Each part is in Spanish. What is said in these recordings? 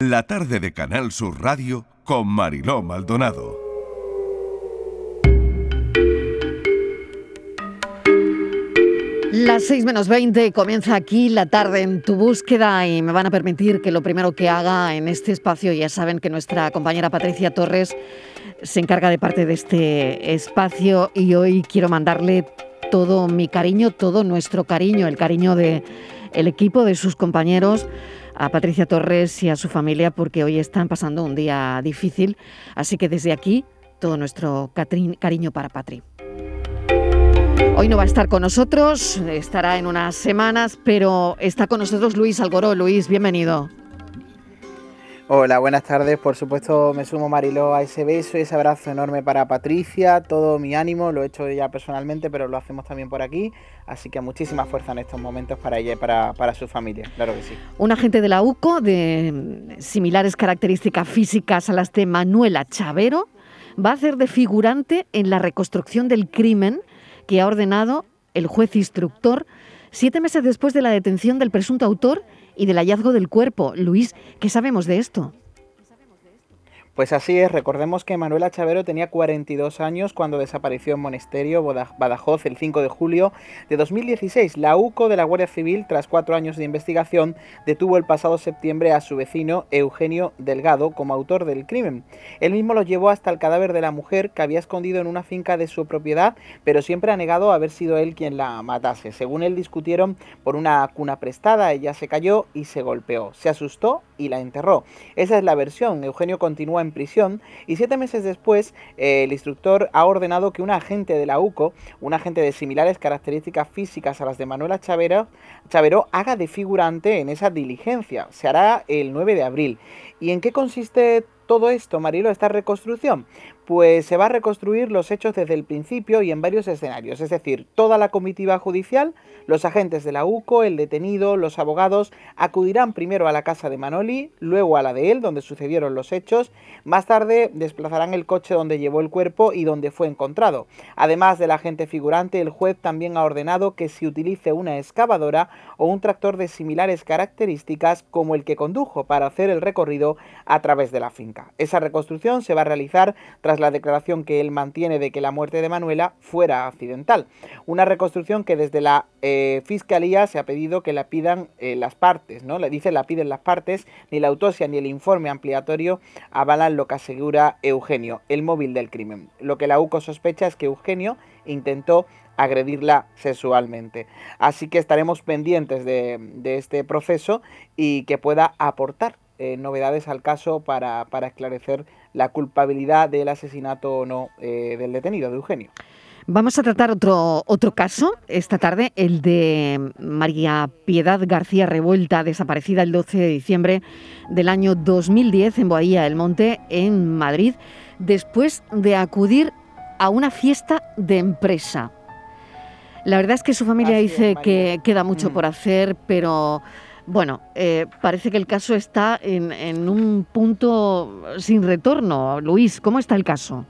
La tarde de Canal Sur Radio con Mariló Maldonado. Las 6 menos 20 comienza aquí la tarde en tu búsqueda y me van a permitir que lo primero que haga en este espacio, ya saben que nuestra compañera Patricia Torres se encarga de parte de este espacio y hoy quiero mandarle todo mi cariño, todo nuestro cariño, el cariño de el equipo, de sus compañeros, a Patricia Torres y a su familia porque hoy están pasando un día difícil. Así que desde aquí, todo nuestro cariño para Patri. Hoy no va a estar con nosotros, estará en unas semanas, pero está con nosotros Luis Algoró. Luis, bienvenido. Hola, buenas tardes. Por supuesto, me sumo Mariló a ese beso y ese abrazo enorme para Patricia. Todo mi ánimo, lo he hecho ya personalmente, pero lo hacemos también por aquí. Así que muchísima fuerza en estos momentos para ella y para, para su familia, claro que sí. Un agente de la UCO de similares características físicas a las de Manuela Chavero va a hacer de figurante en la reconstrucción del crimen que ha ordenado el juez instructor siete meses después de la detención del presunto autor y del hallazgo del cuerpo. Luis, ¿qué sabemos de esto? Pues así es, recordemos que Manuela Chavero tenía 42 años cuando desapareció en Monesterio, Badajoz, el 5 de julio de 2016. La UCO de la Guardia Civil, tras cuatro años de investigación, detuvo el pasado septiembre a su vecino Eugenio Delgado como autor del crimen. Él mismo lo llevó hasta el cadáver de la mujer que había escondido en una finca de su propiedad, pero siempre ha negado haber sido él quien la matase. Según él, discutieron por una cuna prestada, ella se cayó y se golpeó. Se asustó y la enterró. Esa es la versión. Eugenio continúa en prisión y siete meses después eh, el instructor ha ordenado que un agente de la UCO, un agente de similares características físicas a las de Manuela Chavero, Chavero haga de figurante en esa diligencia. Se hará el 9 de abril. ¿Y en qué consiste todo esto, Marilo, esta reconstrucción? Pues se va a reconstruir los hechos desde el principio y en varios escenarios, es decir, toda la comitiva judicial los agentes de la UCO, el detenido, los abogados acudirán primero a la casa de Manoli, luego a la de él, donde sucedieron los hechos. Más tarde desplazarán el coche donde llevó el cuerpo y donde fue encontrado. Además del agente figurante, el juez también ha ordenado que se utilice una excavadora o un tractor de similares características como el que condujo para hacer el recorrido a través de la finca. Esa reconstrucción se va a realizar tras la declaración que él mantiene de que la muerte de Manuela fuera accidental. Una reconstrucción que desde la eh, Fiscalía se ha pedido que la pidan eh, las partes, ¿no? Le dice la piden las partes, ni la autopsia ni el informe ampliatorio avalan lo que asegura Eugenio, el móvil del crimen. Lo que la UCO sospecha es que Eugenio intentó agredirla sexualmente. Así que estaremos pendientes de, este proceso y que pueda aportar eh, novedades al caso para, esclarecer la culpabilidad del asesinato o no del detenido, de Eugenio. Vamos a tratar otro, otro caso esta tarde, el de María Piedad García Revuelta, desaparecida el 12 de diciembre del año 2010 en Boadilla del Monte, en Madrid, después de acudir a una fiesta de empresa. La verdad es que su familia dice que queda mucho mm. por hacer, pero bueno, eh, parece que el caso está en, en un punto sin retorno. Luis, ¿cómo está el caso?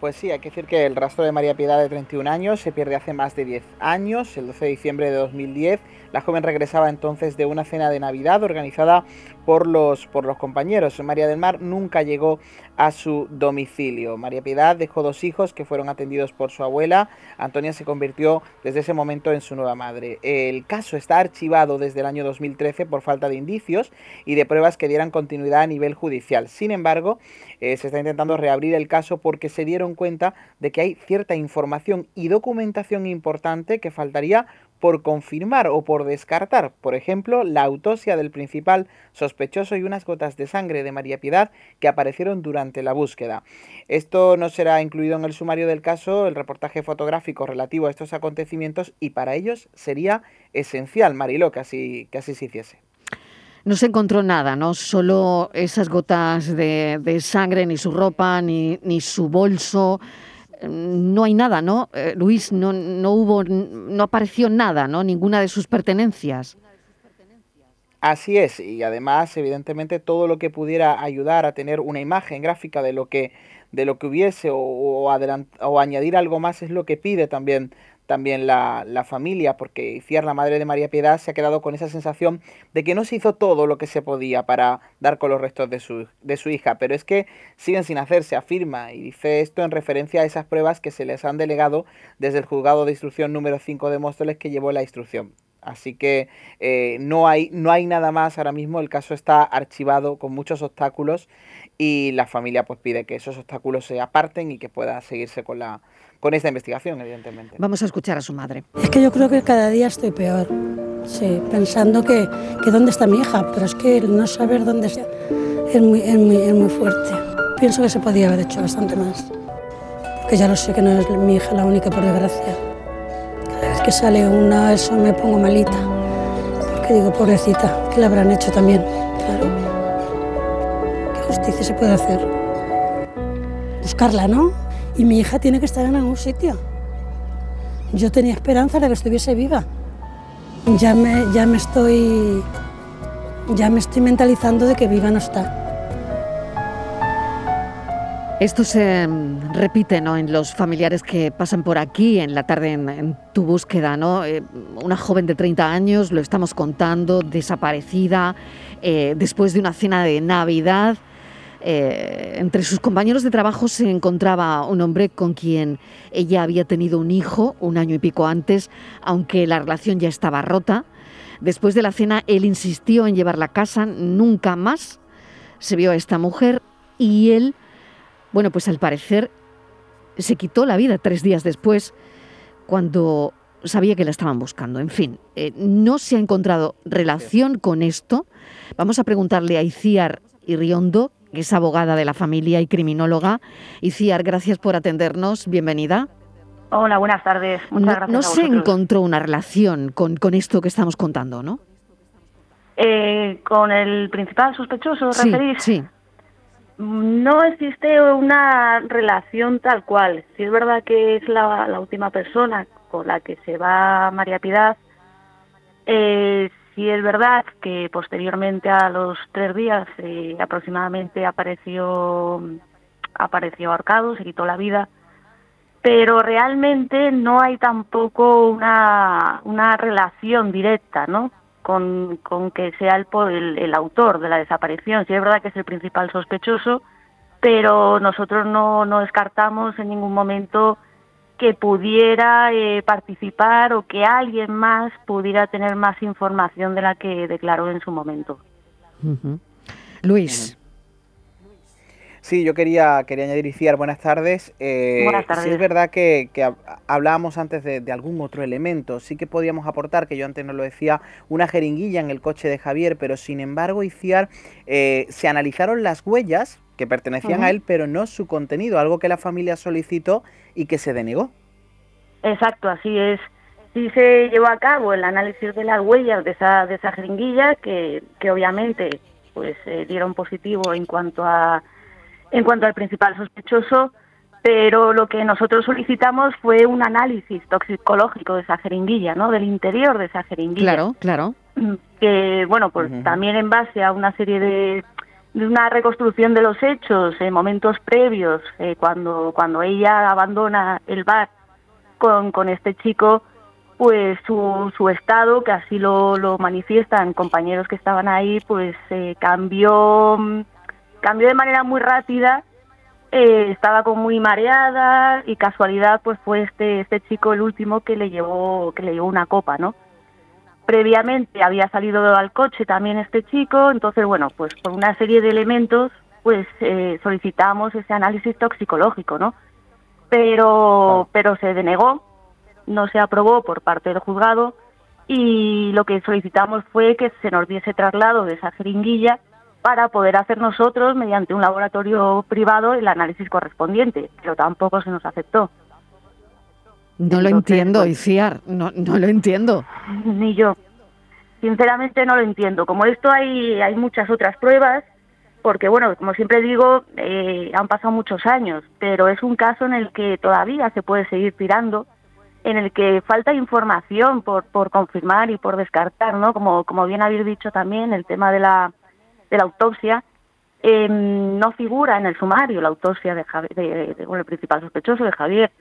Pues sí, hay que decir que el rastro de María Piedad de 31 años se pierde hace más de 10 años, el 12 de diciembre de 2010. La joven regresaba entonces de una cena de Navidad organizada por los, por los compañeros. María del Mar nunca llegó a su domicilio. María Piedad dejó dos hijos que fueron atendidos por su abuela. Antonia se convirtió desde ese momento en su nueva madre. El caso está archivado desde el año 2013 por falta de indicios y de pruebas que dieran continuidad a nivel judicial. Sin embargo, eh, se está intentando reabrir el caso porque se dieron cuenta de que hay cierta información y documentación importante que faltaría por confirmar o por descartar, por ejemplo, la autopsia del principal sospechoso y unas gotas de sangre de María Piedad que aparecieron durante la búsqueda. Esto no será incluido en el sumario del caso, el reportaje fotográfico relativo a estos acontecimientos y para ellos sería esencial, Mariló, que así, se hiciese. No se encontró nada, ¿no? Solo esas gotas de, sangre, ni su ropa, ni, ni su bolso. No hay nada, ¿no? Eh, Luis, no, no hubo, no apareció nada, ¿no? Ninguna de sus pertenencias. Así es, y además, evidentemente, todo lo que pudiera ayudar a tener una imagen gráfica de lo que, de lo que hubiese o, o, o añadir algo más es lo que pide también también la, la familia, porque Iciar, la madre de María Piedad, se ha quedado con esa sensación de que no se hizo todo lo que se podía para dar con los restos de su, de su hija, pero es que siguen sin hacerse, afirma, y dice esto en referencia a esas pruebas que se les han delegado desde el juzgado de instrucción número 5 de Móstoles que llevó la instrucción. Así que eh, no, hay, no hay nada más ahora mismo, el caso está archivado con muchos obstáculos y la familia pues pide que esos obstáculos se aparten y que pueda seguirse con, la, con esta investigación, evidentemente. Vamos a escuchar a su madre. Es que yo creo que cada día estoy peor, sí, pensando que, que dónde está mi hija, pero es que no saber dónde está es muy, es, muy, es muy fuerte. Pienso que se podía haber hecho bastante más, porque ya lo sé que no es mi hija la única, por desgracia. Cada vez que sale una, eso me pongo malita, porque digo, pobrecita, ¿qué le habrán hecho también? Claro. ¿Qué justicia se puede hacer? Buscarla, ¿no? Y mi hija tiene que estar en algún sitio. Yo tenía esperanza de que estuviese viva. Ya me, ya me estoy ya me estoy mentalizando de que viva no está. Esto se mm, repite ¿no? en los familiares que pasan por aquí en la tarde en, tu búsqueda. ¿no? Eh, una joven de 30 años, lo estamos contando, desaparecida eh, después de una cena de Navidad. Eh, entre sus compañeros de trabajo se encontraba un hombre con quien ella había tenido un hijo un año y pico antes, aunque la relación ya estaba rota. Después de la cena, él insistió en llevarla a casa, nunca más se vio a esta mujer y él, bueno, pues al parecer se quitó la vida tres días después cuando sabía que la estaban buscando. En fin, eh, no se ha encontrado relación con esto. Vamos a preguntarle a Iciar Irriondo, que es abogada de la familia y criminóloga. Iciar, gracias por atendernos. Bienvenida. Hola, buenas tardes. Muchas no, gracias. no a se encontró una relación con, con esto que estamos contando, ¿no? Eh, con el principal sospechoso, Sí, referís. sí. No existe una relación tal cual. Si es verdad que es la, la última persona con la que se va María Piedad, eh, sí es verdad que posteriormente a los tres días eh, aproximadamente apareció apareció ahorcado, se quitó la vida, pero realmente no hay tampoco una, una relación directa, ¿no? Con, con que sea el, el, el autor de la desaparición. Sí es verdad que es el principal sospechoso, pero nosotros no, no descartamos en ningún momento que pudiera eh, participar o que alguien más pudiera tener más información de la que declaró en su momento. Luis, Sí, yo quería, quería añadir, Iciar, buenas tardes. Eh, Buenas tardes. Sí es verdad que, que hab- hablábamos antes de, de algún otro elemento, sí que podíamos aportar, que yo antes no lo decía, una jeringuilla en el coche de Javier, pero sin embargo, Iciar, eh, se analizaron las huellas que pertenecían a él, pero no su contenido, algo que la familia solicitó y que se denegó. Exacto, así es. Sí se llevó a cabo el análisis de las huellas de esa, de esa jeringuilla, que, que obviamente pues eh, dieron positivo en cuanto a en cuanto al principal sospechoso, pero lo que nosotros solicitamos fue un análisis toxicológico de esa jeringuilla, ¿no? Del interior de esa jeringuilla. claro, claro. que bueno pues también en base a una serie de una reconstrucción de los hechos en momentos previos eh, cuando cuando ella abandona el bar con, con este chico pues su, su estado que así lo, lo manifiestan compañeros que estaban ahí pues eh, cambió mm, cambió de manera muy rápida eh, estaba como muy mareada y casualidad pues fue este este chico el último que le llevó que le llevó una copa no previamente había salido al coche también este chico, entonces bueno, pues por una serie de elementos pues eh, solicitamos ese análisis toxicológico, ¿no? Pero pero se denegó, no se aprobó por parte del juzgado y lo que solicitamos fue que se nos diese traslado de esa jeringuilla para poder hacer nosotros mediante un laboratorio privado el análisis correspondiente, pero tampoco se nos aceptó. No lo entiendo, pues- Iciar, no, no lo entiendo. Ni yo. Sinceramente no lo entiendo. Como esto hay, hay muchas otras pruebas, porque bueno, como siempre digo, eh, han pasado muchos años, pero es un caso en el que todavía se puede seguir tirando, en el que falta información por, por confirmar y por descartar, ¿no? Como, como bien habéis dicho también, el tema de la, de la autopsia, eh, no figura en el sumario la autopsia de, Javi- de- de- bueno, el principal sospechoso de Javier.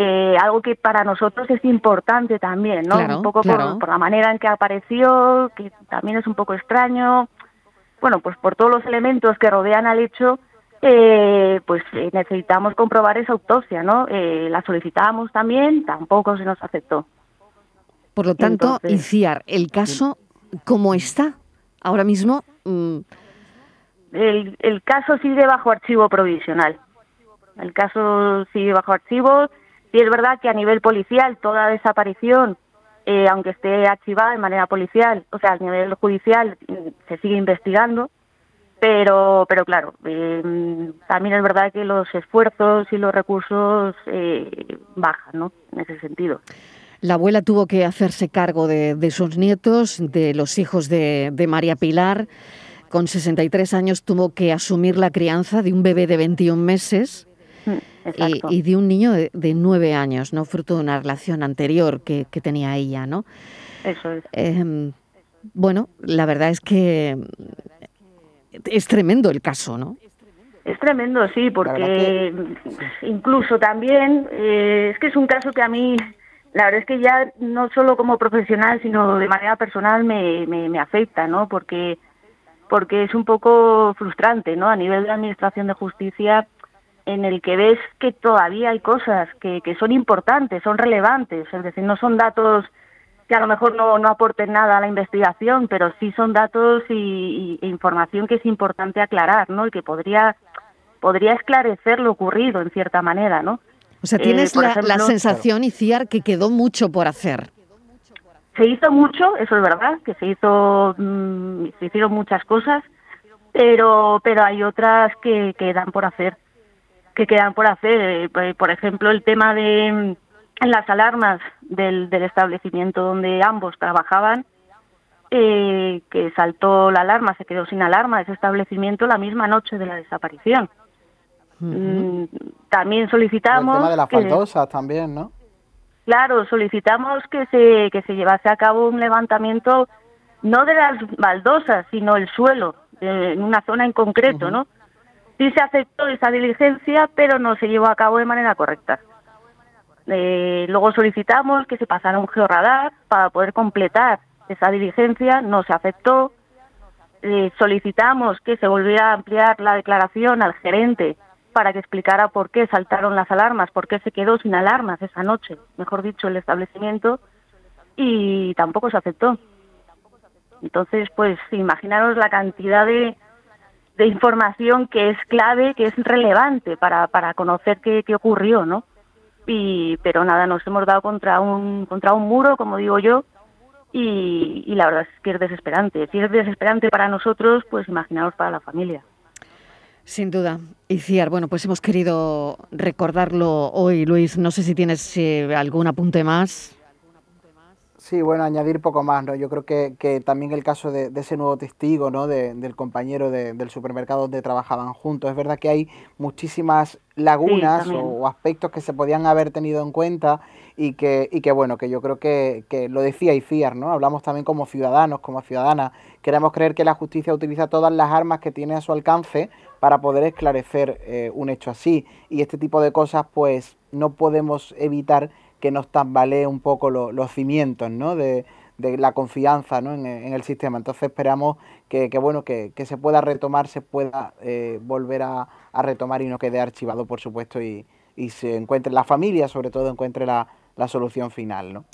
Eh, algo que para nosotros es importante también, ¿no? Claro, un poco claro. por, la manera en que apareció, que también es un poco extraño. Bueno, pues por todos los elementos que rodean al hecho, eh, pues eh, necesitamos comprobar esa autopsia, ¿no? Eh, la solicitamos también, tampoco se nos aceptó. Por lo tanto, Entonces- Iciar, el caso, ¿cómo está? Ahora mismo, mm, El, el caso sigue bajo archivo provisional. El caso sigue bajo archivo. Sí es verdad que a nivel policial toda desaparición, eh, aunque esté archivada de manera policial, o sea, a nivel judicial mm, se sigue investigando, pero, pero claro, eh, también es verdad que los esfuerzos y los recursos eh, bajan, ¿no? En ese sentido. la abuela tuvo que hacerse cargo de, de sus nietos, de los hijos de, de María Pilar. Con 63 años tuvo que asumir la crianza de un bebé de 21 meses y, de un niño de, de 9 años, ¿no? Fruto de una relación anterior que, que tenía ella, ¿no? Eso es. Em, bueno, la verdad es que es tremendo el caso, ¿no? Es tremendo, sí, porque incluso también eh, es que es un caso que a mí, la verdad es que ya no solo como profesional, sino de manera personal me, me, me afecta, ¿no? Porque porque es un poco frustrante, ¿no? A nivel de la administración de justicia, en el que ves que todavía hay cosas que, que son importantes, son relevantes, es decir, no son datos que a lo mejor no, no aporten nada a la investigación, pero sí son datos y, y- e información que es importante aclarar, ¿no? Y que podría podría esclarecer lo ocurrido en cierta manera, ¿no? O sea, Eh, tienes la, la sensación, Iciar, que quedó mucho por hacer. Se hizo mucho, eso es verdad, que se hizo mm, se hicieron muchas cosas, pero pero hay otras que quedan por hacer, que quedan por hacer, Eh, por- ejemplo, el tema de mm, las alarmas del, del establecimiento donde ambos trabajaban, eh, que saltó la alarma, se quedó sin alarma ese establecimiento la misma noche de la desaparición. Mm, También O el solicitamos tema de las que- faldosas también, ¿no? Claro, solicitamos que se, que se llevase a cabo un levantamiento no de las baldosas, sino el suelo, eh, en una zona en concreto, ¿no? Sí se aceptó esa diligencia, pero no se llevó a cabo de manera correcta. Eh, luego solicitamos que se pasara un georradar para poder completar esa diligencia, no se aceptó. Eh, solicitamos que se volviera a ampliar la declaración al gerente para que explicara por qué saltaron las alarmas, por qué se quedó sin alarmas esa noche, mejor dicho, el establecimiento, y tampoco se aceptó. Entonces, pues imaginaros la cantidad de, de información que es clave, que es relevante para, para conocer qué, qué ocurrió, ¿no? Y, pero nada, nos hemos dado contra un, contra un muro, como digo yo, y, y la verdad es que es desesperante. Si es desesperante para nosotros, pues imaginaos para la familia. Sin duda. Iciar, bueno, pues hemos querido recordarlo hoy, Luis. No sé si tienes eh, algún apunte más. Sí, bueno, añadir poco más, ¿no? Yo creo que, que también el caso de, de ese nuevo testigo, ¿no? De- del compañero de- del supermercado donde trabajaban juntos. Es verdad que hay muchísimas lagunas o, aspectos que se podían haber tenido en cuenta y que, y que bueno, que yo creo que, que lo decía ICIAR, ¿no? Hablamos también como ciudadanos, como ciudadanas. Queremos creer que la justicia utiliza todas las armas que tiene a su alcance para poder esclarecer eh, un hecho así. Y este tipo de cosas, pues, no podemos evitar que nos tambalee un poco lo- los cimientos, ¿no? De, de la confianza ¿no? en, en el sistema. Entonces esperamos que, que, bueno, que, que se pueda retomar, se pueda eh, volver a, a retomar y no quede archivado, por supuesto, y, y se encuentre, la familia sobre todo encuentre la, la solución final, ¿no?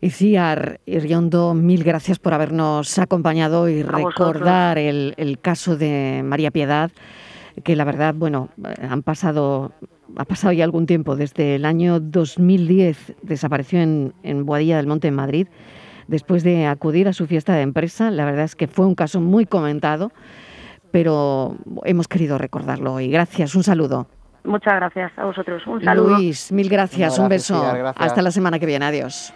Iciar Iriondo, mil gracias por habernos acompañado y recordar el, el caso de María Piedad, que la verdad, bueno, han pasado, ha pasado ya algún tiempo, desde el año 2010 desapareció en, en Boadilla del Monte, en Madrid, después de acudir a su fiesta de empresa. La verdad es que fue un caso muy comentado, pero hemos querido recordarlo hoy. Gracias, un saludo. Muchas gracias a vosotros. Un saludo. Luis, mil gracias, Un un abrazo, beso. Gracias. Hasta la semana que viene, adiós.